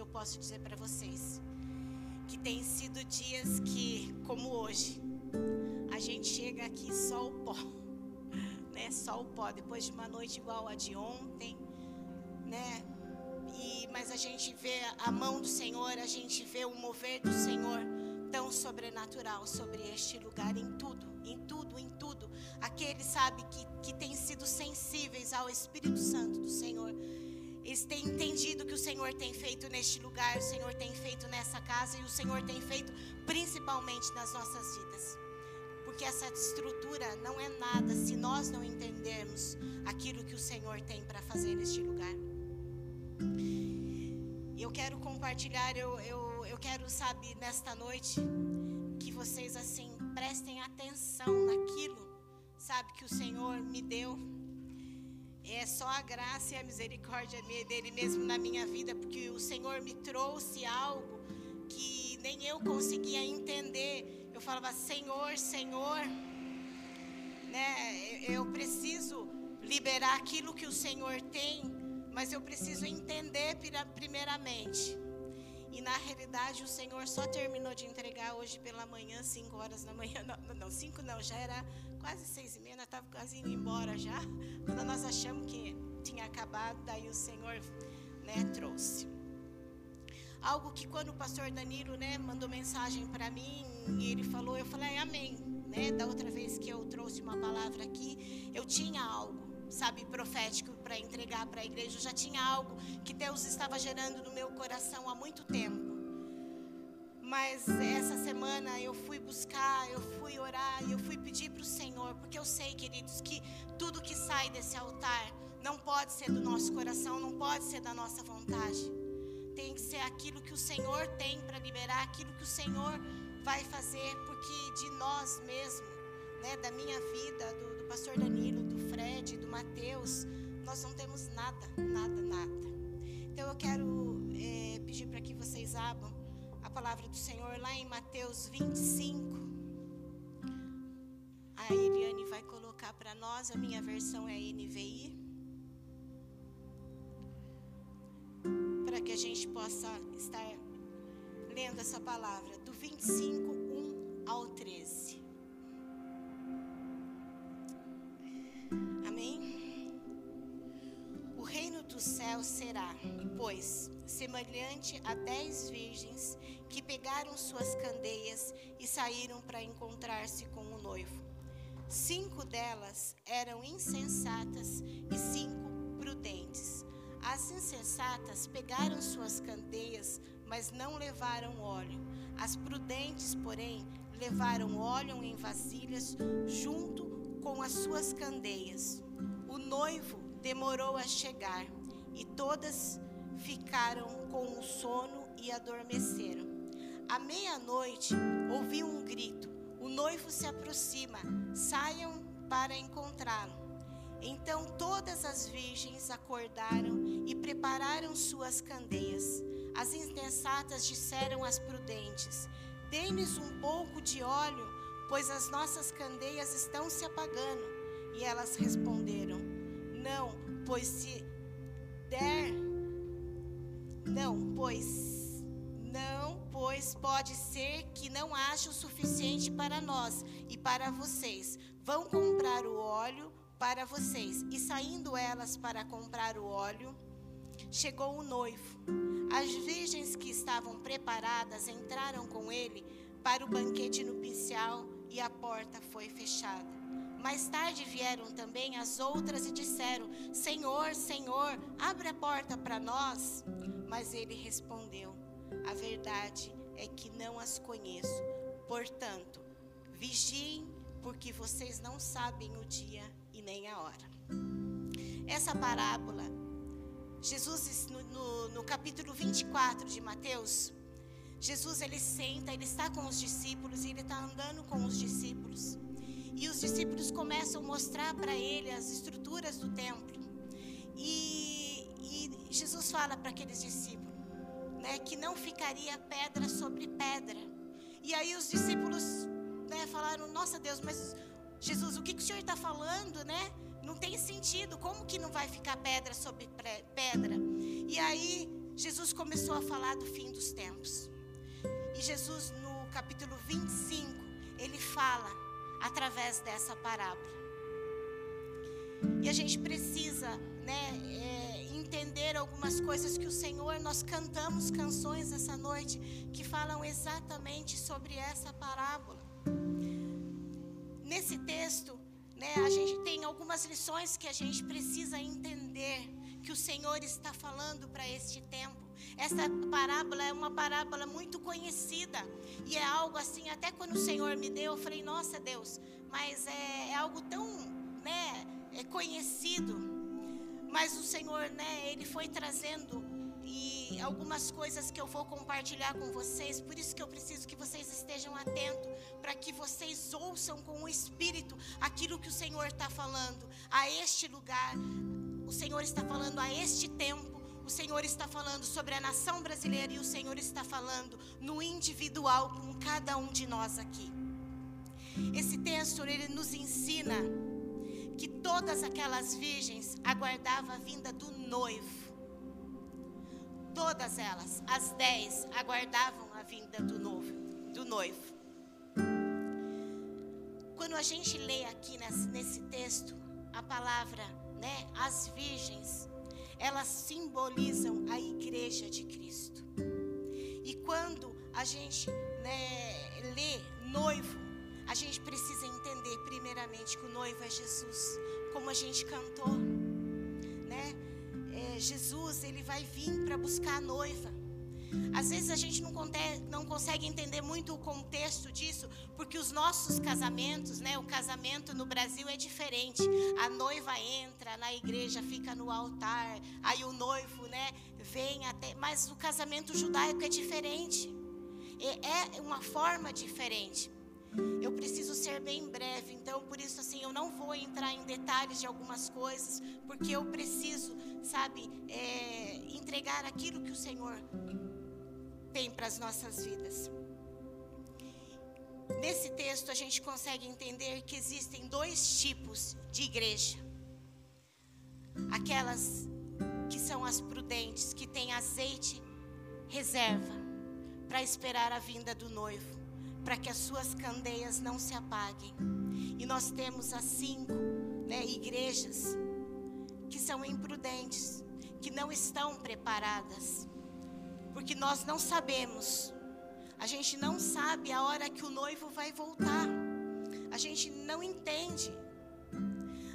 eu posso dizer para vocês que tem sido dias que, como hoje, a gente chega aqui só o pó, né? Só o pó depois de uma noite igual a de ontem, né? E mas a gente vê a mão do Senhor, a gente vê o mover do Senhor tão sobrenatural sobre este lugar em tudo, em tudo, em tudo. Aqueles sabe que que têm sido sensíveis ao Espírito Santo do Senhor eles têm entendido que o Senhor tem feito neste lugar, o Senhor tem feito nessa casa e o Senhor tem feito principalmente nas nossas vidas. Porque essa estrutura não é nada se nós não entendermos aquilo que o Senhor tem para fazer neste lugar. Eu quero compartilhar, eu, eu, eu quero, sabe, nesta noite, que vocês assim prestem atenção naquilo, sabe, que o Senhor me deu é só a graça e a misericórdia dele mesmo na minha vida, porque o Senhor me trouxe algo que nem eu conseguia entender. Eu falava, Senhor, Senhor, né? Eu preciso liberar aquilo que o Senhor tem, mas eu preciso entender primeiramente. E na realidade o Senhor só terminou de entregar hoje pela manhã, 5 horas da manhã. Não, 5 não, não, já era quase seis e meia, nós estávamos quase indo embora já. Quando nós achamos que tinha acabado, daí o Senhor né, trouxe. Algo que quando o pastor Danilo né, mandou mensagem para mim, e ele falou, eu falei, amém. Né? Da outra vez que eu trouxe uma palavra aqui, eu tinha algo, sabe, profético para entregar para a igreja. Eu já tinha algo que Deus estava gerando no meu coração há muito tempo. Mas essa semana eu fui buscar, eu fui orar, eu fui pedir para o Senhor, porque eu sei, queridos, que tudo que sai desse altar não pode ser do nosso coração, não pode ser da nossa vontade. Tem que ser aquilo que o Senhor tem para liberar, aquilo que o Senhor vai fazer, porque de nós mesmos, né, da minha vida, do, do pastor Danilo, do Fred, do Mateus, nós não temos nada, nada, nada. Então eu quero é, pedir para que vocês abram a palavra do Senhor lá em Mateus 25. A Eliane vai colocar para nós, a minha versão é NVI. Para que a gente possa estar lendo essa palavra, do 25, 1 ao 13. Do céu será, pois, semelhante a dez virgens que pegaram suas candeias e saíram para encontrar-se com o noivo. Cinco delas eram insensatas e cinco prudentes. As insensatas pegaram suas candeias, mas não levaram óleo. As prudentes, porém, levaram óleo em vasilhas junto com as suas candeias. O noivo demorou a chegar e todas ficaram com o sono e adormeceram. À meia-noite, ouvi um grito: O noivo se aproxima, saiam para encontrá-lo. Então todas as virgens acordaram e prepararam suas candeias. As insensatas disseram às prudentes: Dê-nos um pouco de óleo, pois as nossas candeias estão se apagando. E elas responderam: Não, pois se der não, pois não, pois pode ser que não haja o suficiente para nós e para vocês. Vão comprar o óleo para vocês. E saindo elas para comprar o óleo, chegou o noivo. As virgens que estavam preparadas entraram com ele para o banquete nupcial e a porta foi fechada. Mais tarde vieram também as outras e disseram: Senhor, Senhor, abre a porta para nós. Mas ele respondeu: A verdade é que não as conheço. Portanto, vigiem, porque vocês não sabem o dia e nem a hora. Essa parábola, Jesus, no, no, no capítulo 24 de Mateus, Jesus ele senta, ele está com os discípulos e ele está andando com os discípulos. E os discípulos começam a mostrar para ele as estruturas do templo. E Jesus fala para aqueles discípulos, né, que não ficaria pedra sobre pedra. E aí os discípulos, né, falaram: Nossa Deus, mas Jesus, o que, que o Senhor está falando, né? Não tem sentido. Como que não vai ficar pedra sobre pedra? E aí Jesus começou a falar do fim dos tempos. E Jesus, no capítulo 25, ele fala através dessa parábola. E a gente precisa, né, é, entender algumas coisas que o Senhor, nós cantamos canções essa noite que falam exatamente sobre essa parábola. Nesse texto, né, a gente tem algumas lições que a gente precisa entender que o Senhor está falando para este tempo. Essa parábola é uma parábola muito conhecida e é algo assim, até quando o Senhor me deu, eu falei: "Nossa, Deus, mas é, é algo tão, né, é conhecido". Mas o Senhor, né, ele foi trazendo e algumas coisas que eu vou compartilhar com vocês, por isso que eu preciso que vocês estejam atentos, para que vocês ouçam com o Espírito aquilo que o Senhor está falando a este lugar, o Senhor está falando a este tempo, o Senhor está falando sobre a nação brasileira e o Senhor está falando no individual com cada um de nós aqui. Esse texto ele nos ensina que todas aquelas virgens aguardavam a vinda do noivo. Todas elas, as dez, aguardavam a vinda do noivo. Do noivo. Quando a gente lê aqui nesse, nesse texto a palavra né, as virgens, elas simbolizam a igreja de Cristo. E quando a gente né, lê noivo, a gente precisa entender primeiramente que o noivo é Jesus, como a gente cantou, né? É, Jesus ele vai vir para buscar a noiva. Às vezes a gente não, não consegue entender muito o contexto disso, porque os nossos casamentos, né, o casamento no Brasil é diferente. A noiva entra na igreja, fica no altar, aí o noivo, né, vem até, mas o casamento judaico é diferente. É uma forma diferente. Eu preciso ser bem breve, então por isso assim eu não vou entrar em detalhes de algumas coisas, porque eu preciso, sabe, é, entregar aquilo que o Senhor tem para as nossas vidas. Nesse texto a gente consegue entender que existem dois tipos de igreja. Aquelas que são as prudentes, que têm azeite reserva para esperar a vinda do noivo, para que as suas candeias não se apaguem. E nós temos as cinco né, igrejas que são imprudentes, que não estão preparadas porque nós não sabemos. A gente não sabe a hora que o noivo vai voltar. A gente não entende.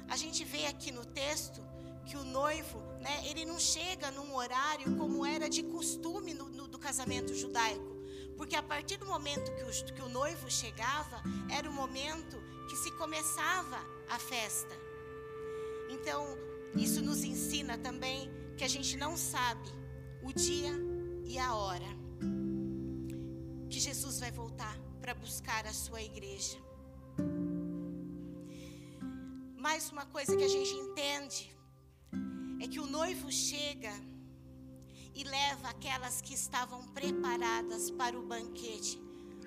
A gente vê aqui no texto que o noivo, né, ele não chega num horário como era de costume no, no, do casamento judaico. Porque a partir do momento que o, que o noivo chegava, era o momento que se começava a festa. Então, isso nos ensina também que a gente não sabe o dia e a hora que Jesus vai voltar para buscar a sua igreja. Mais uma coisa que a gente entende é que o noivo chega e leva aquelas que estavam preparadas para o banquete,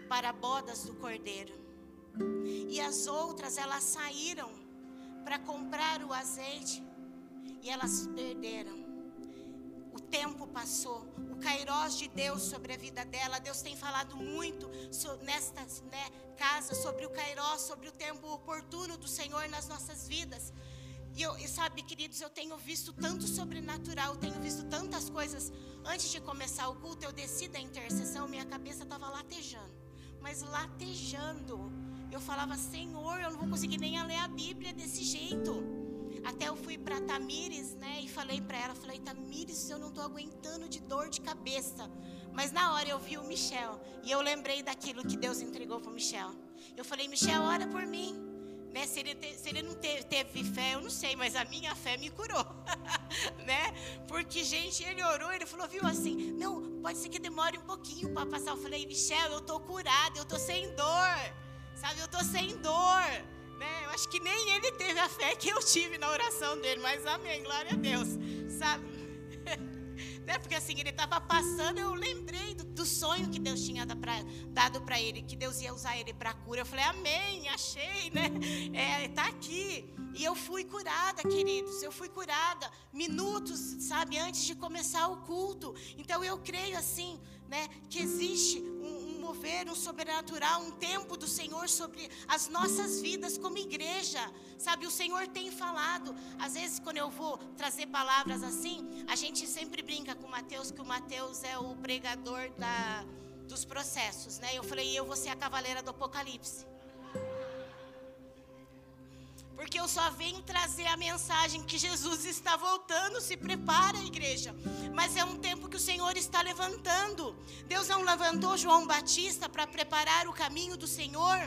para bodas do cordeiro. E as outras, elas saíram para comprar o azeite e elas perderam. O tempo passou, Cairós de Deus sobre a vida dela. Deus tem falado muito nesta né, casa sobre o Cairós, sobre o tempo oportuno do Senhor nas nossas vidas. E, eu, e sabe, queridos, eu tenho visto tanto sobrenatural, tenho visto tantas coisas. Antes de começar o culto, eu desci da intercessão, minha cabeça estava latejando. Mas latejando. Eu falava, Senhor, eu não vou conseguir nem ler a Bíblia desse jeito. Até eu fui para Tamires, né, e falei para ela, falei, Tamires, eu não estou aguentando de dor de cabeça. Mas na hora eu vi o Michel e eu lembrei daquilo que Deus entregou para Michel. Eu falei, Michel, ora por mim. Né, se, ele te, se ele não teve, fé, eu não sei, mas a minha fé me curou, né? Porque, gente, ele orou, ele falou, viu, assim, não, pode ser que demore um pouquinho para passar. Eu falei, Michel, eu tô curada, eu tô sem dor, sabe? Eu tô sem dor. Né? Eu acho que nem ele teve a fé que eu tive na oração dele, mas amém, glória a Deus. Sabe? né? Porque assim, ele estava passando, eu lembrei do, do, sonho que Deus tinha dado para ele, que Deus ia usar ele para cura. Eu falei, amém, achei, né? É, tá aqui. E eu fui curada, queridos. Eu fui curada minutos, sabe, antes de começar o culto. Então eu creio assim, né, que existe um, mover, um sobrenatural, um tempo do Senhor sobre as nossas vidas como igreja. Sabe, o Senhor tem falado. Às vezes, quando eu vou trazer palavras assim, a gente sempre brinca com o Mateus, que o Mateus é o pregador da, dos processos, né? Eu falei, eu vou ser a cavaleira do Apocalipse. Porque eu só venho trazer a mensagem que Jesus está voltando, se prepara, igreja. Mas é um tempo que o Senhor está levantando. Deus não levantou João Batista para preparar o caminho do Senhor.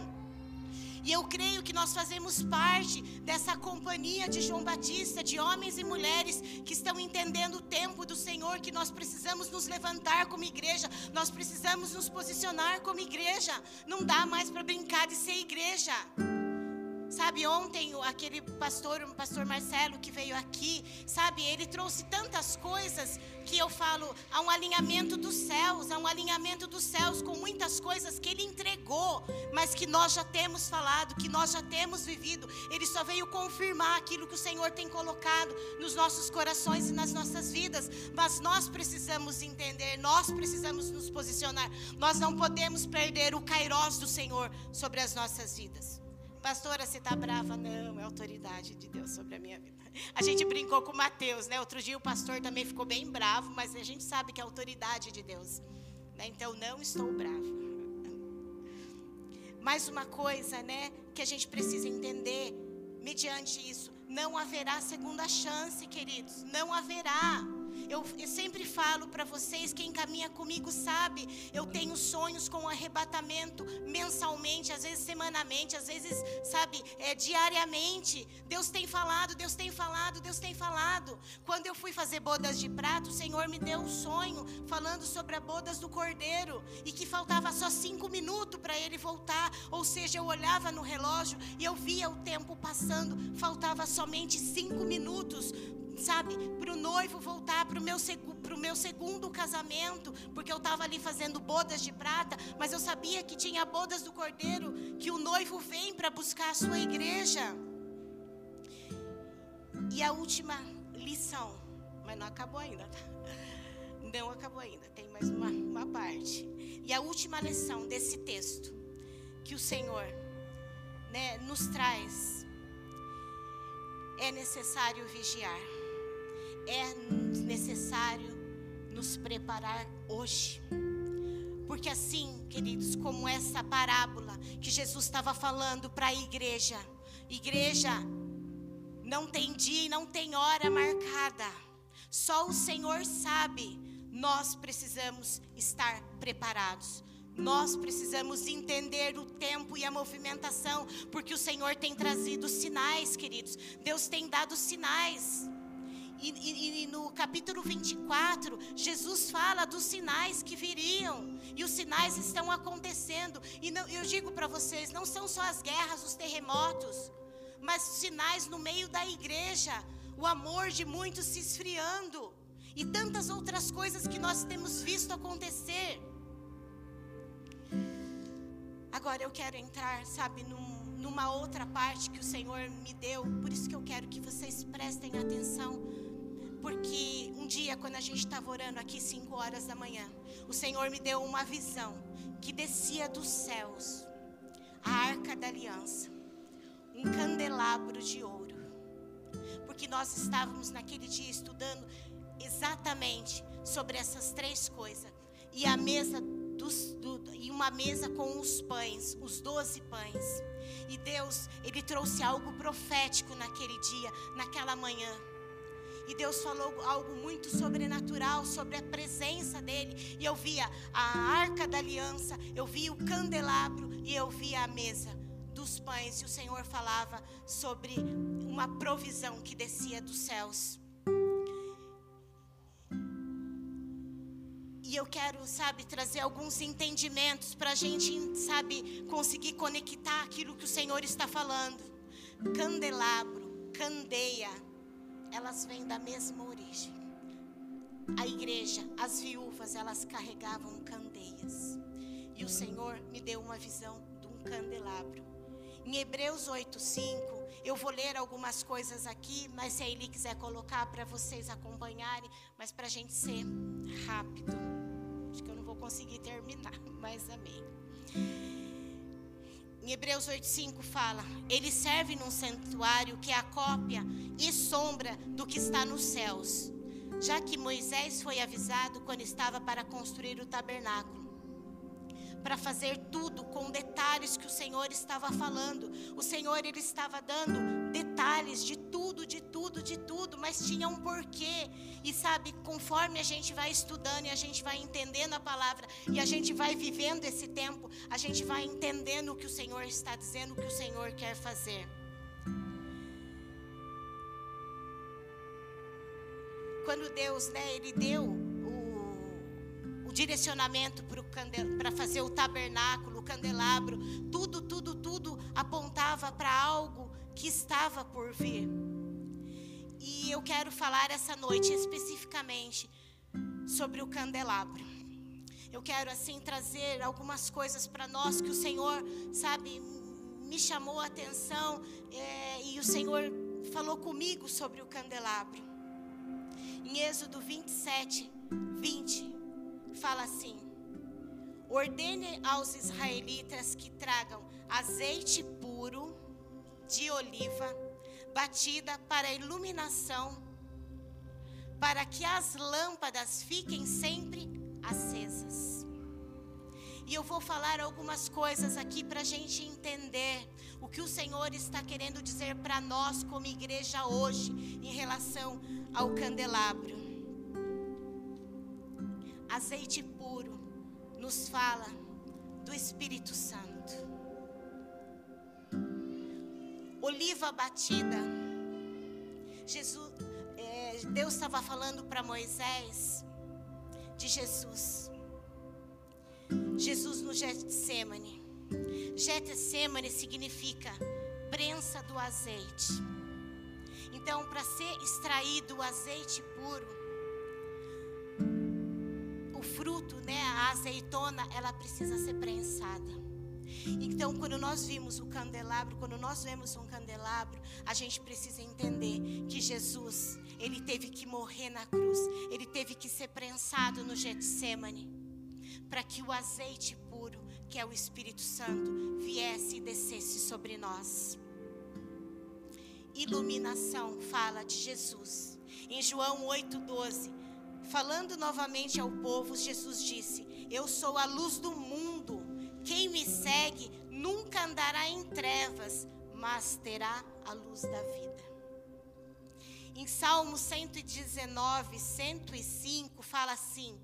E eu creio que nós fazemos parte dessa companhia de João Batista, de homens e mulheres que estão entendendo o tempo do Senhor, que nós precisamos nos levantar como igreja, nós precisamos nos posicionar como igreja. Não dá mais para brincar de ser igreja. Sabe, ontem aquele pastor, o pastor Marcelo que veio aqui, sabe, ele trouxe tantas coisas que eu falo, há um alinhamento dos céus, há um alinhamento dos céus com muitas coisas que ele entregou, mas que nós já temos falado, que nós já temos vivido. Ele só veio confirmar aquilo que o Senhor tem colocado nos nossos corações e nas nossas vidas. Mas nós precisamos entender, nós precisamos nos posicionar. Nós não podemos perder o kairós do Senhor sobre as nossas vidas. Pastora, você está brava? Não, é autoridade de Deus sobre a minha vida. A gente brincou com Mateus, né? Outro dia o pastor também ficou bem bravo, mas a gente sabe que é autoridade de Deus. Né? Então, não estou brava. Mais uma coisa, né? Que a gente precisa entender, mediante isso, não haverá segunda chance, queridos. Não haverá. Eu, eu sempre falo para vocês, quem caminha comigo sabe, eu tenho sonhos com arrebatamento mensalmente, às vezes semanalmente, às vezes, sabe, é, diariamente. Deus tem falado, Deus tem falado, Deus tem falado. Quando eu fui fazer bodas de prata, o Senhor me deu um sonho falando sobre as bodas do cordeiro e que faltava só cinco minutos para ele voltar. Ou seja, eu olhava no relógio e eu via o tempo passando, faltava somente cinco minutos sabe, para o noivo voltar para o meu, meu segundo casamento, porque eu estava ali fazendo bodas de prata, mas eu sabia que tinha bodas do cordeiro, que o noivo vem para buscar a sua igreja. E a última lição, mas não acabou ainda, tá? Não acabou ainda, tem mais uma, uma parte. E a última lição desse texto, que o Senhor né, nos traz, é necessário vigiar é necessário nos preparar hoje. Porque assim, queridos, como essa parábola que Jesus estava falando para a igreja, igreja não tem dia e não tem hora marcada. Só o Senhor sabe. Nós precisamos estar preparados. Nós precisamos entender o tempo e a movimentação, porque o Senhor tem trazido sinais, queridos. Deus tem dado sinais. E, e, e, no capítulo 24, Jesus fala dos sinais que viriam. E os sinais estão acontecendo. E não, eu digo para vocês: não são só as guerras, os terremotos, mas sinais no meio da igreja. O amor de muitos se esfriando. E tantas outras coisas que nós temos visto acontecer. Agora eu quero entrar, sabe, num, numa outra parte que o Senhor me deu. Por isso que eu quero que vocês prestem atenção porque um dia, quando a gente estava orando aqui, 5 horas da manhã, o Senhor me deu uma visão que descia dos céus a arca da aliança, um candelabro de ouro. Porque nós estávamos naquele dia estudando exatamente sobre essas três coisas. E a mesa dos, do, e uma mesa com os pães, os doze pães. E Deus, Ele trouxe algo profético naquele dia, naquela manhã. E Deus falou algo muito sobrenatural sobre a presença dele. E eu via a arca da aliança, eu via o candelabro e eu via a mesa dos pães. E o Senhor falava sobre uma provisão que descia dos céus. E eu quero, sabe, trazer alguns entendimentos para a gente, sabe, conseguir conectar aquilo que o Senhor está falando. Candelabro, candeia elas vêm da mesma origem. A igreja, as viúvas, elas carregavam candeias. E o Senhor me deu uma visão de um candelabro. Em Hebreus 8:5 eu vou ler algumas coisas aqui, mas se a Eli quiser colocar para vocês acompanharem, mas para a gente ser rápido. Acho que eu não vou conseguir terminar, mas amém. Em Hebreus 8,5 fala: Ele serve num santuário que é a cópia e sombra do que está nos céus, já que Moisés foi avisado quando estava para construir o tabernáculo para fazer tudo com detalhes que o Senhor estava falando. O Senhor ele estava dando detalhes de tudo, de tudo, de tudo, mas tinha um porquê. E sabe, conforme a gente vai estudando e a gente vai entendendo a palavra e a gente vai vivendo esse tempo, a gente vai entendendo o que o Senhor está dizendo, o que o Senhor quer fazer. Quando Deus, né, ele deu direcionamento para fazer o tabernáculo, o candelabro, tudo, tudo, tudo apontava para algo que estava por vir. E eu quero falar essa noite especificamente sobre o candelabro. Eu quero assim trazer algumas coisas para nós que o Senhor, sabe, me chamou a atenção é, e o Senhor falou comigo sobre o candelabro. Em Êxodo 27, 20, fala assim: Ordene aos israelitas que tragam azeite puro de oliva, batida para iluminação, para que as lâmpadas fiquem sempre acesas. E eu vou falar algumas coisas aqui para a gente entender o que o Senhor está querendo dizer para nós, como igreja, hoje, em relação ao candelabro azeite puro nos fala do Espírito Santo. Oliva batida. Jesus, é, Deus estava falando para Moisés de Jesus. Jesus no Getsemane. Getsemane significa prensa do azeite. Então, para ser extraído o azeite puro, fruto, né, a azeitona, ela precisa ser prensada. Então, quando nós vimos o candelabro, quando nós vemos um candelabro, a gente precisa entender que Jesus, ele teve que morrer na cruz, ele teve que ser prensado no Getsemane, para que o azeite puro, que é o Espírito Santo, viesse e descesse sobre nós. Iluminação fala de Jesus. Em João 8:12, Falando novamente ao povo, Jesus disse: Eu sou a luz do mundo. Quem me segue nunca andará em trevas, mas terá a luz da vida. Em Salmo 119, 105, fala assim: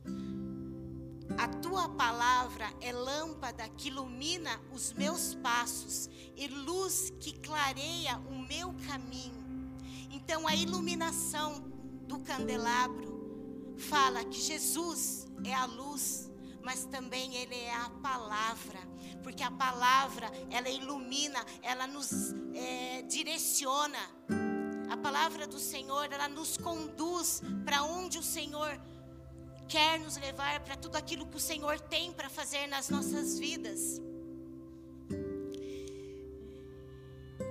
A tua palavra é lâmpada que ilumina os meus passos e luz que clareia o meu caminho. Então, a iluminação do candelabro fala que Jesus é a luz, mas também Ele é a palavra, porque a palavra ela ilumina, ela nos é, direciona. A palavra do Senhor ela nos conduz para onde o Senhor quer nos levar, para tudo aquilo que o Senhor tem para fazer nas nossas vidas.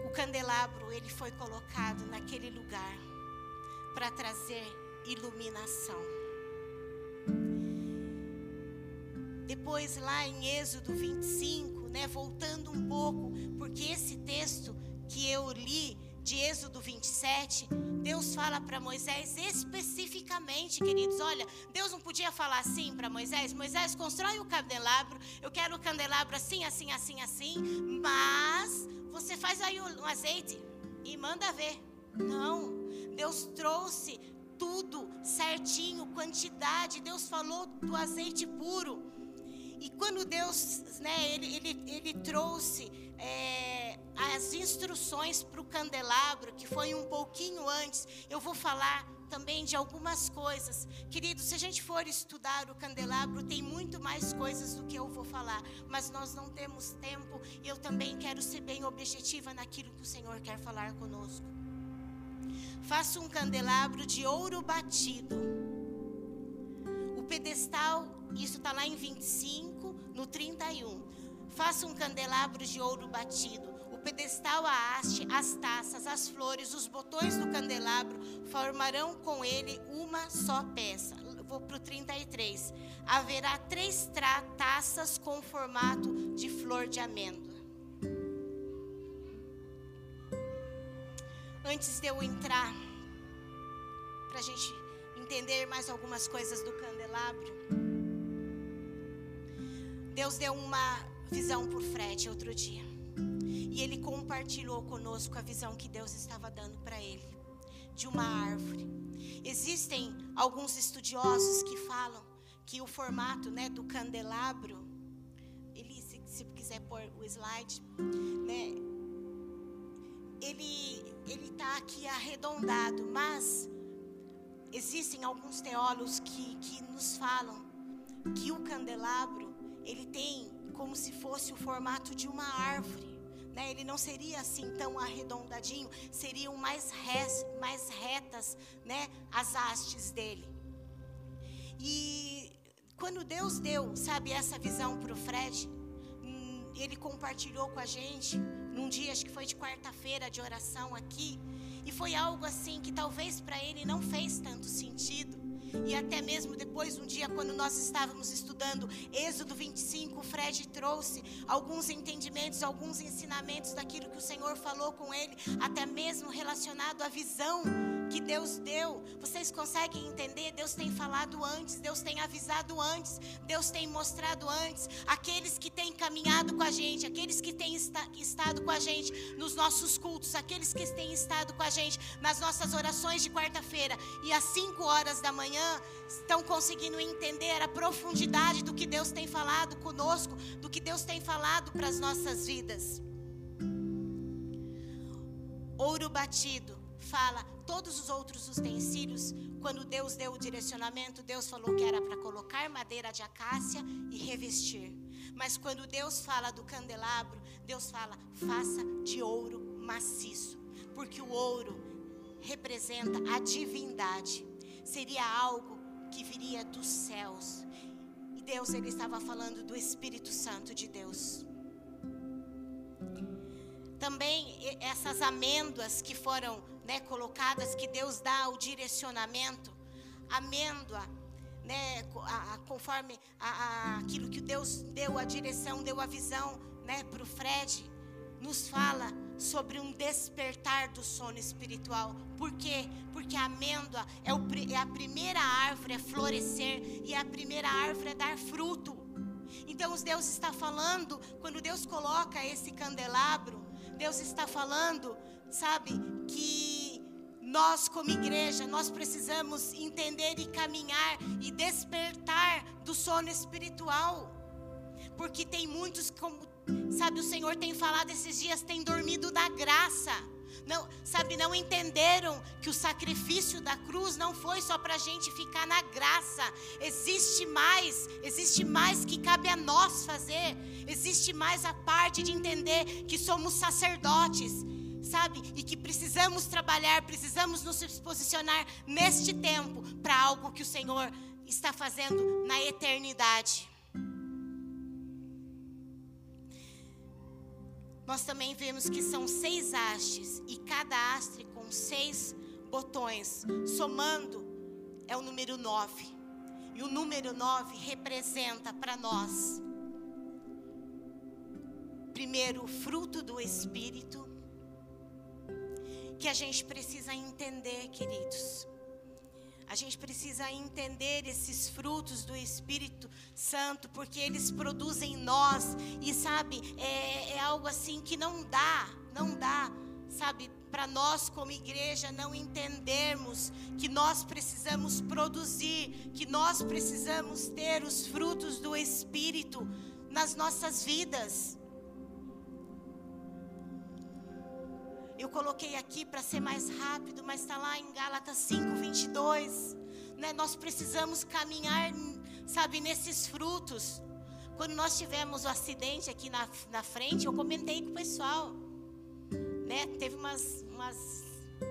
O candelabro ele foi colocado naquele lugar para trazer iluminação. Depois, lá em Êxodo 25, né, voltando um pouco, porque esse texto que eu li, de Êxodo 27, Deus fala para Moisés especificamente, queridos. Olha, Deus não podia falar assim para Moisés: Moisés, constrói o candelabro. Eu quero o candelabro assim, assim, assim, assim. Mas você faz aí um azeite e manda ver. Não. Deus trouxe tudo certinho, quantidade. Deus falou do azeite puro. E quando Deus, né, ele, ele, ele trouxe é, as instruções para o candelabro, que foi um pouquinho antes, eu vou falar também de algumas coisas. Queridos, se a gente for estudar o candelabro, tem muito mais coisas do que eu vou falar, mas nós não temos tempo e eu também quero ser bem objetiva naquilo que o Senhor quer falar conosco. Faça um candelabro de ouro batido. Pedestal isso está lá em 25, no 31. Faça um candelabro de ouro batido. O pedestal, a haste, as taças, as flores, os botões do candelabro formarão com ele uma só peça. Vou para o 33. Haverá três taças com formato de flor de amêndoa. Antes de eu entrar, para a gente entender mais algumas coisas do candelabro, Deus deu uma visão por Fred outro dia. E ele compartilhou conosco a visão que Deus estava dando para ele de uma árvore. Existem alguns estudiosos que falam que o formato, né, do candelabro, ele se, se quiser pôr o slide, né, ele ele está aqui arredondado, mas existem alguns teólogos que, que nos falam que o candelabro ele tem como se fosse o formato de uma árvore. Né? Ele não seria assim tão arredondadinho, seriam mais, res, mais retas né? as hastes dele. E quando Deus deu, sabe, essa visão para o Fred, hum, ele compartilhou com a gente num dia, acho que foi de quarta-feira de oração aqui, e foi algo assim que talvez para ele não fez tanto sentido. E até mesmo depois, um dia, quando nós estávamos estudando Êxodo 25, o Fred trouxe alguns entendimentos, alguns ensinamentos daquilo que o Senhor falou com ele, até mesmo relacionado à visão que Deus deu. Vocês conseguem entender? Deus tem falado antes, Deus tem avisado antes, Deus tem mostrado antes. Aqueles que têm caminhado com a gente, aqueles que têm estado com a gente nos nossos cultos, aqueles que têm estado com a gente nas nossas orações de quarta-feira e às 5 horas da manhã, estão conseguindo entender a profundidade do que Deus tem falado conosco, do que Deus tem falado para as nossas vidas. Ouro batido fala todos os outros utensílios, quando Deus deu o direcionamento, Deus falou que era para colocar madeira de acácia e revestir. Mas quando Deus fala do candelabro, Deus fala: faça de ouro maciço, porque o ouro representa a divindade. Seria algo que viria dos céus. E Deus ele estava falando do Espírito Santo de Deus. Também essas amêndoas que foram né, colocadas, que Deus dá o direcionamento, amêndoa, né, a, a, conforme a, aquilo que Deus deu a direção, deu a visão né, para o Fred, nos fala sobre um despertar do sono espiritual. Por quê? Porque a amêndoa é, o, é a primeira árvore a florescer e a primeira árvore a dar fruto. Então, Deus está falando, quando Deus coloca esse candelabro, Deus está falando, sabe, que nós, como igreja, nós precisamos entender e caminhar e despertar do sono espiritual. Porque tem muitos, como, sabe, o Senhor tem falado esses dias, tem dormido da graça. Não, sabe, não entenderam que o sacrifício da cruz não foi só para a gente ficar na graça. Existe mais, existe mais que cabe a nós fazer. Existe mais a parte de entender que somos sacerdotes, sabe? E que precisamos trabalhar, precisamos nos posicionar neste tempo para algo que o Senhor está fazendo na eternidade. Nós também vemos que são seis hastes e cada haste com seis botões, somando é o número nove. E o número nove representa para nós primeiro o fruto do Espírito, que a gente precisa entender, queridos. A gente precisa entender esses frutos do Espírito Santo, porque eles produzem em nós, e sabe, é, é algo assim que não dá, não dá, sabe, para nós como igreja não entendermos que nós precisamos produzir, que nós precisamos ter os frutos do Espírito nas nossas vidas. Eu coloquei aqui para ser mais rápido, mas está lá em Gálatas 5, 22. Né? Nós precisamos caminhar, sabe, nesses frutos. Quando nós tivemos o acidente aqui na, na frente, eu comentei com o pessoal. Né? Teve umas, umas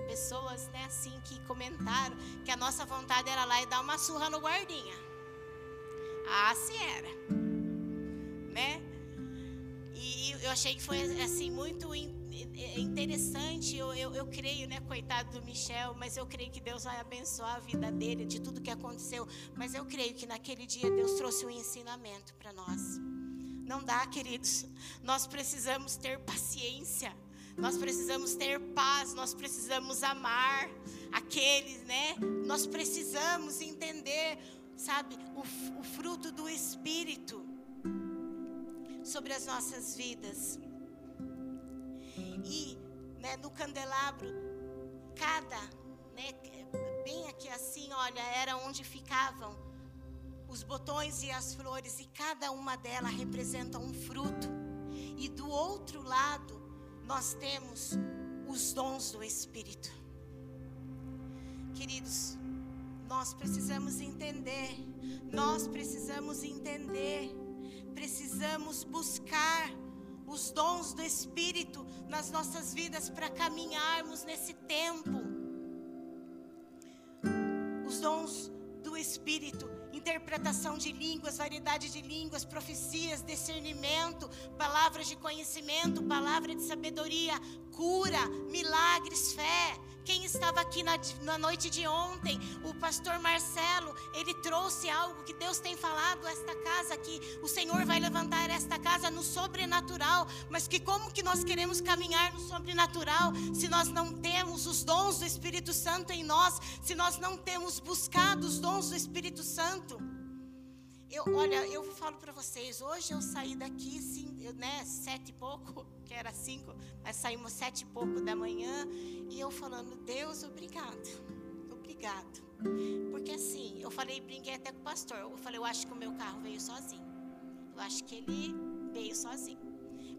pessoas né, assim que comentaram que a nossa vontade era lá e dar uma surra no guardinha. Ah, se era. Né? Eu achei que foi assim muito interessante. Eu, eu, eu, creio, né, coitado do Michel, mas eu creio que Deus vai abençoar a vida dele, de tudo que aconteceu. Mas eu creio que naquele dia Deus trouxe um ensinamento para nós. Não dá, queridos. Nós precisamos ter paciência. Nós precisamos ter paz, nós precisamos amar aqueles, né? Nós precisamos entender, sabe, o, o fruto do Espírito sobre as nossas vidas. E né, no candelabro, cada, né, bem aqui assim, olha, era onde ficavam os botões e as flores, e cada uma delas representa um fruto. E do outro lado, nós temos os dons do Espírito. Queridos, nós precisamos entender, nós precisamos entender, precisamos buscar os dons do Espírito nas nossas vidas para caminharmos nesse tempo. Os dons do Espírito interpretação de línguas, variedade de línguas, profecias, discernimento, palavras de conhecimento, palavra de sabedoria, cura, milagres, fé. Quem estava aqui na, na noite de ontem, o pastor Marcelo, ele trouxe algo que Deus tem falado a esta casa que o Senhor vai levantar esta casa no sobrenatural, mas que como que nós queremos caminhar no sobrenatural se nós não temos os dons do Espírito Santo em nós, se nós não temos buscado os dons do Espírito Santo? Eu, olha, eu falo para vocês, hoje eu saí daqui, sim, né, sete e pouco, que era cinco, mas saímos sete e pouco da manhã, e eu falando, Deus, obrigado, obrigado. Porque assim, eu falei, brinquei até com o pastor, eu falei, eu acho que o meu carro veio sozinho. Eu acho que ele veio sozinho.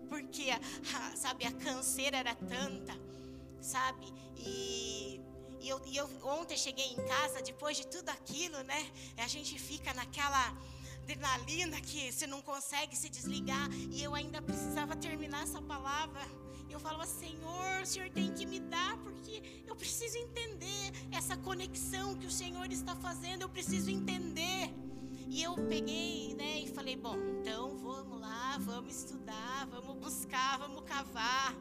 Porque, a, sabe, a canseira era tanta, sabe, e e eu, e eu ontem cheguei em casa, depois de tudo aquilo, né? A gente fica naquela adrenalina que você não consegue se desligar. E eu ainda precisava terminar essa palavra. Eu falava, Senhor, o Senhor tem que me dar, porque eu preciso entender essa conexão que o Senhor está fazendo, eu preciso entender. E eu peguei, né, e falei, bom, então vamos lá, vamos estudar, vamos buscar, vamos cavar.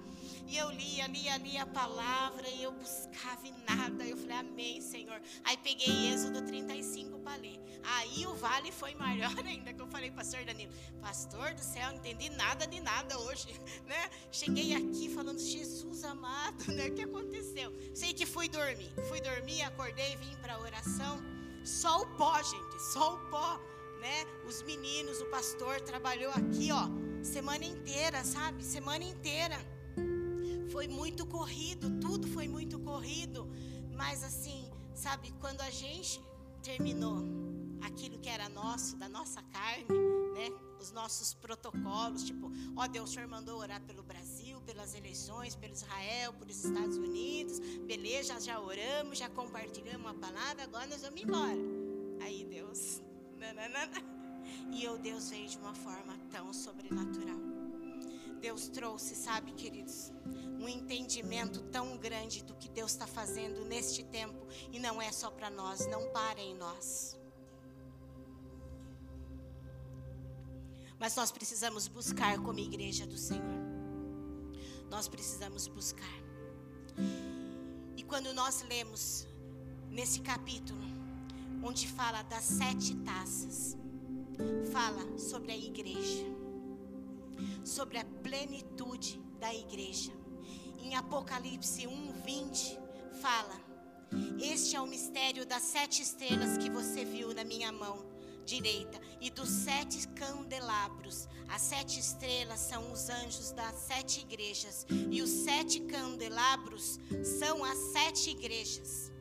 E eu lia, lia, lia a palavra e eu buscava e nada. Eu falei, amém, Senhor. Aí peguei Êxodo 35 para ler. Aí o vale foi maior ainda, que eu falei, pastor Danilo, pastor do céu, não entendi nada de nada hoje, né? Cheguei aqui falando, Jesus amado, né? O que aconteceu? Sei que fui dormir. Fui dormir, acordei, vim para oração. Só o pó, gente, só o pó, né? Os meninos, o pastor trabalhou aqui, ó, semana inteira, sabe? Semana inteira foi muito corrido, tudo foi muito corrido. Mas assim, sabe, quando a gente terminou aquilo que era nosso, da nossa carne, né? Os nossos protocolos, tipo, ó Deus, o Senhor mandou orar pelo Brasil, pelas eleições, pelo Israel, pelos Estados Unidos, beleza, já oramos, já compartilhamos a palavra, agora nós vamos embora. Aí Deus, nananana. e o Deus veio de uma forma tão sobrenatural. Deus trouxe, sabe, queridos, um entendimento tão grande do que Deus está fazendo neste tempo e não é só para nós, não para em nós. Mas nós precisamos buscar como igreja do Senhor. Nós precisamos buscar. E quando nós lemos nesse capítulo, onde fala das sete taças, fala sobre a igreja, sobre a plenitude da igreja em Apocalipse 1, 20, fala: Este é o mistério das sete estrelas que você viu na minha mão direita e dos sete candelabros. As sete estrelas são os anjos das sete igrejas e os sete candelabros são as sete igrejas.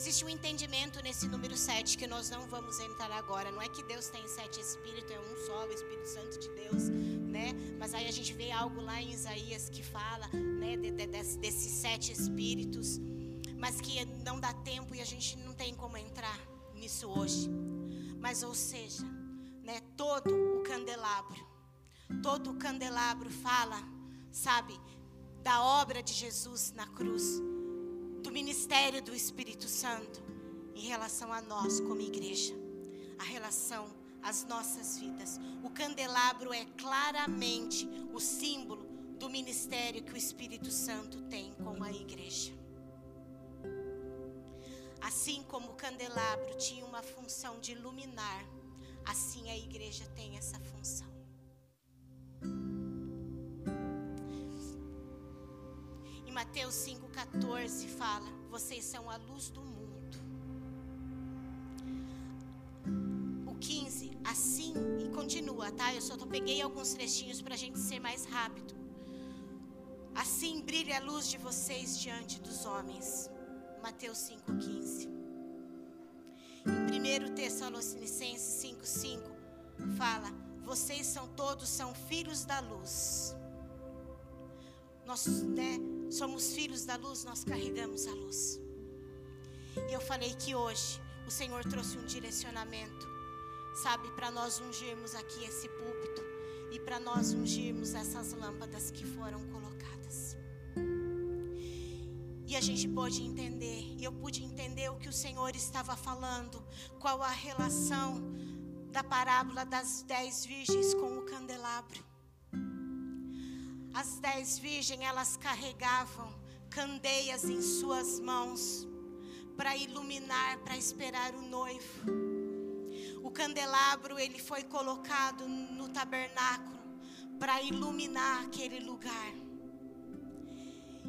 Existe um entendimento nesse número 7 que nós não vamos entrar agora. Não é que Deus tem sete espíritos, é um só, o Espírito Santo de Deus, né? Mas aí a gente vê algo lá em Isaías que fala, né, de, de, desses sete espíritos, mas que não dá tempo e a gente não tem como entrar nisso hoje. Mas ou seja, né, todo o candelabro, todo o candelabro fala, sabe, da obra de Jesus na cruz do ministério do Espírito Santo em relação a nós como igreja, a relação as nossas vidas. O candelabro é claramente o símbolo do ministério que o Espírito Santo tem com a igreja. Assim como o candelabro tinha uma função de iluminar, assim a igreja tem essa função. Mateus 5,14 fala: Vocês são a luz do mundo. O 15, assim, e continua, tá? Eu só peguei alguns trechinhos para a gente ser mais rápido. Assim brilha a luz de vocês diante dos homens Mateus 5,15. Em 1 Tessalonicenses 5,5 fala: Vocês são todos são filhos da luz. Nós né, somos filhos da luz, nós carregamos a luz. E eu falei que hoje o Senhor trouxe um direcionamento, sabe, para nós ungirmos aqui esse púlpito e para nós ungirmos essas lâmpadas que foram colocadas. E a gente pôde entender, e eu pude entender o que o Senhor estava falando, qual a relação da parábola das dez virgens com o candelabro. As dez virgens, elas carregavam candeias em suas mãos para iluminar, para esperar o noivo. O candelabro, ele foi colocado no tabernáculo para iluminar aquele lugar.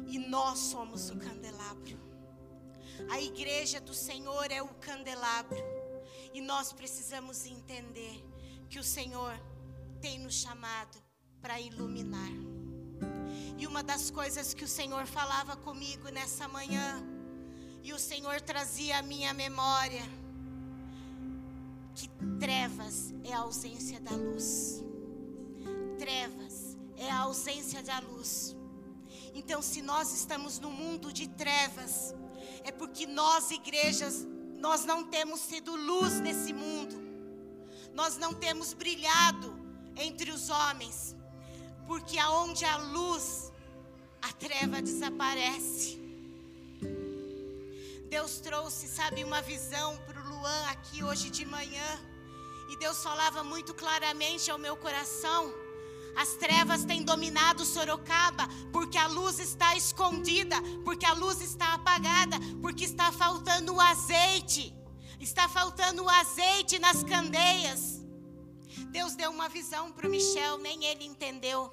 E nós somos o candelabro. A igreja do Senhor é o candelabro. E nós precisamos entender que o Senhor tem nos chamado para iluminar. E uma das coisas que o Senhor falava comigo nessa manhã, e o Senhor trazia à minha memória, que trevas é a ausência da luz. Trevas é a ausência da luz. Então, se nós estamos no mundo de trevas, é porque nós, igrejas, nós não temos sido luz nesse mundo. Nós não temos brilhado entre os homens. Porque aonde há luz, a treva desaparece. Deus trouxe, sabe, uma visão para o Luan aqui hoje de manhã. E Deus falava muito claramente ao meu coração as trevas têm dominado Sorocaba porque a luz está escondida, porque a luz está apagada, porque está faltando o azeite. Está faltando o azeite nas candeias. Deus deu uma visão para o Michel, nem ele entendeu.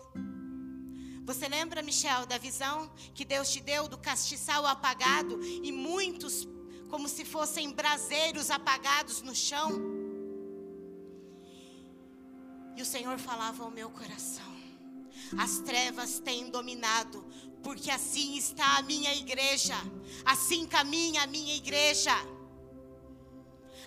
Você lembra, Michel, da visão que Deus te deu do castiçal apagado e muitos como se fossem braseiros apagados no chão? E o Senhor falava ao meu coração: as trevas têm dominado, porque assim está a minha igreja, assim caminha a minha igreja.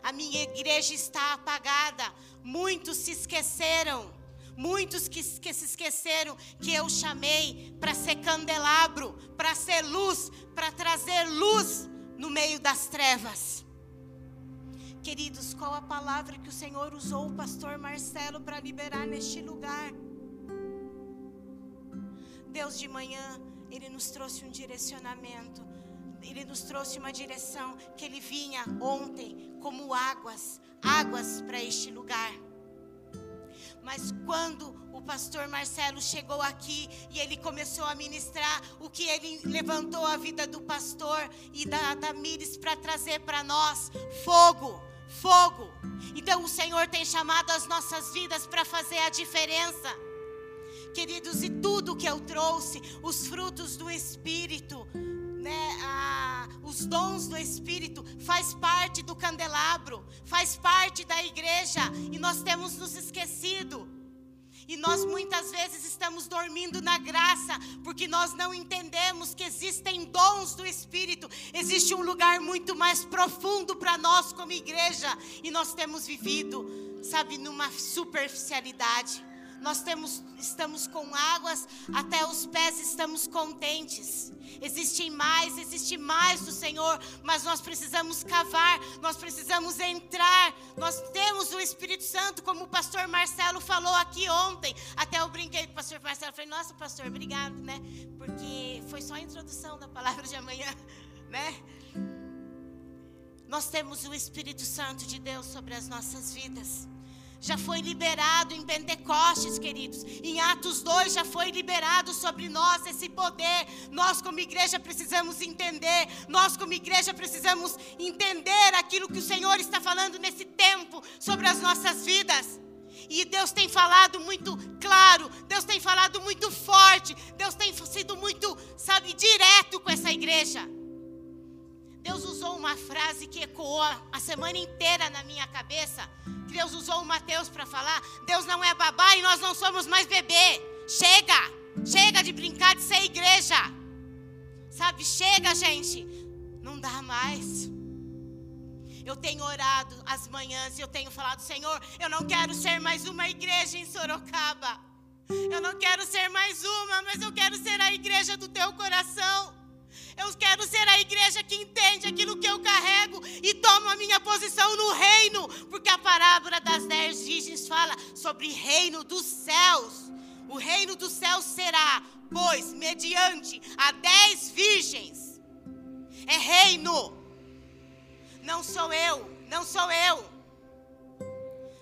A minha igreja está apagada, muitos se esqueceram. Muitos que, que, se esqueceram que eu chamei para ser candelabro, para ser luz, para trazer luz no meio das trevas. Queridos, qual a palavra que o Senhor usou o pastor Marcelo para liberar neste lugar? Deus de manhã, ele nos trouxe um direcionamento. Ele nos trouxe uma direção que ele vinha ontem como águas, águas para este lugar. Mas quando o pastor Marcelo chegou aqui e ele começou a ministrar o que ele levantou a vida do pastor e da Damires para trazer para nós fogo, fogo. Então o Senhor tem chamado as nossas vidas para fazer a diferença. Queridos, e tudo que eu trouxe, os frutos do Espírito, né, ah, os dons do Espírito, faz parte do candelabro, faz parte da igreja, e nós temos nos esquecido. E nós muitas vezes estamos dormindo na graça, porque nós não entendemos que existem dons do Espírito. Existe um lugar muito mais profundo para nós como igreja, e nós temos vivido, sabe, numa superficialidade. Nós temos, estamos com águas até os pés, estamos contentes. Existe mais, existe mais do Senhor, mas nós precisamos cavar, nós precisamos entrar. Nós temos o Espírito Santo, como o pastor Marcelo falou aqui ontem. Até eu brinquei com o pastor Marcelo, falei: "Nossa, pastor, obrigado, né? Porque foi só a introdução da palavra de amanhã, né? Nós temos o Espírito Santo de Deus sobre as nossas vidas. Já foi liberado em Pentecostes, queridos. Em Atos 2 já foi liberado sobre nós esse poder. Nós, como igreja, precisamos entender. Nós, como igreja, precisamos entender aquilo que o Senhor está falando nesse tempo sobre as nossas vidas. E Deus tem falado muito claro, Deus tem falado muito forte, Deus tem sido muito, sabe, direto com essa igreja. Deus usou uma frase que ecoou a semana inteira na minha cabeça. Deus usou o Mateus para falar: Deus não é babá e nós não somos mais bebê. Chega, chega de brincar de ser igreja. Sabe, chega, gente. Não dá mais. Eu tenho orado as manhãs e eu tenho falado, Senhor, eu não quero ser mais uma igreja em Sorocaba. Eu não quero ser mais uma, mas eu quero ser a igreja do teu coração. Eu quero ser a igreja que entende aquilo que eu carrego e tomo a minha posição no reino, porque a parábola das dez virgens fala sobre reino dos céus. O reino dos céus será, pois, mediante a dez virgens. É reino. Não sou eu, não sou eu.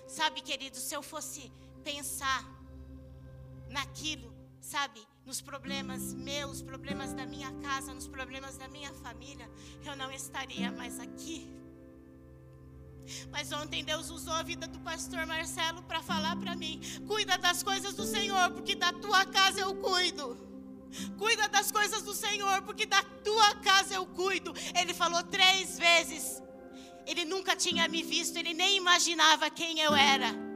Sabe, querido, se eu fosse pensar naquilo, sabe, nos problemas meus, problemas da minha casa, nos problemas da minha família, eu não estaria mais aqui. Mas ontem Deus usou a vida do pastor Marcelo para falar para mim: cuida das coisas do Senhor, porque da tua casa eu cuido. Cuida das coisas do Senhor, porque da tua casa eu cuido. Ele falou três vezes. Ele nunca tinha me visto, ele nem imaginava quem eu era.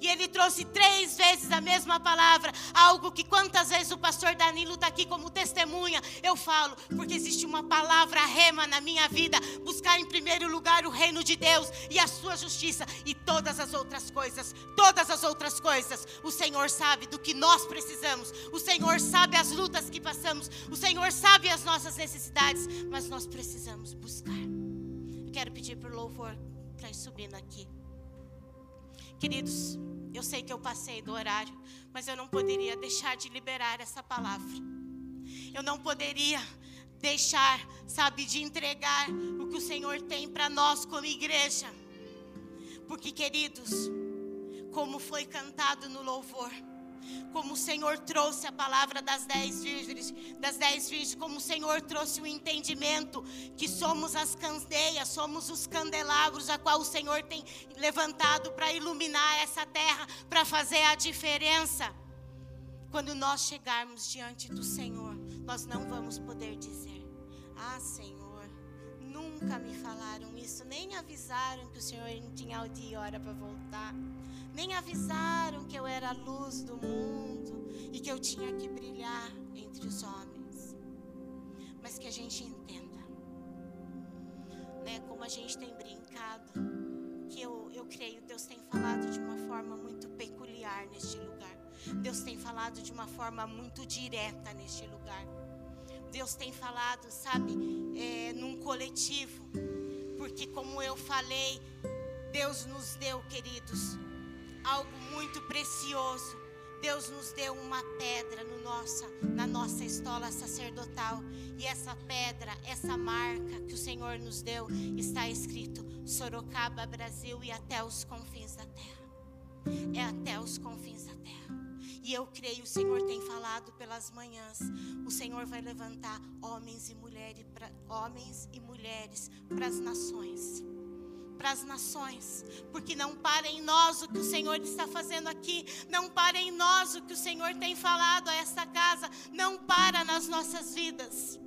E ele trouxe três vezes a mesma palavra. Algo que quantas vezes o pastor Danilo está aqui como testemunha. Eu falo, porque existe uma palavra rema na minha vida. Buscar em primeiro lugar o reino de Deus e a sua justiça. E todas as outras coisas, todas as outras coisas. O Senhor sabe do que nós precisamos. O Senhor sabe as lutas que passamos. O Senhor sabe as nossas necessidades. Mas nós precisamos buscar. Eu quero pedir por louvor para ir subindo aqui. Queridos, eu sei que eu passei do horário, mas eu não poderia deixar de liberar essa palavra. Eu não poderia deixar, sabe, de entregar o que o Senhor tem para nós como igreja. Porque, queridos, como foi cantado no louvor, como o Senhor trouxe a palavra das dez virgens, das dez virgens, como o Senhor trouxe o entendimento que somos as candeias, somos os candelabros a qual o Senhor tem levantado para iluminar essa terra, para fazer a diferença. Quando nós chegarmos diante do Senhor, nós não vamos poder dizer: Ah, Senhor, nunca me falaram isso, nem avisaram que o Senhor tinha o dia e hora para voltar nem avisaram que eu era a luz do mundo e que eu tinha que brilhar entre os homens. Mas que a gente entenda, né, como a gente tem brincado, que eu, eu creio Deus tem falado de uma forma muito peculiar neste lugar. Deus tem falado de uma forma muito direta neste lugar. Deus tem falado, sabe, é, num coletivo. Porque, como eu falei, Deus nos deu, queridos, algo muito precioso. Deus nos deu uma pedra no nossa, na nossa estola sacerdotal. E essa pedra, essa marca que o Senhor nos deu, está escrito Sorocaba, Brasil e até os confins da terra. É até os confins da terra. E eu creio, o Senhor tem falado pelas manhãs. O Senhor vai levantar homens e mulheres, homens e mulheres para as nações para as nações, porque não para em nós o que o Senhor está fazendo aqui, não para em nós o que o Senhor tem falado a esta casa, não para nas nossas vidas.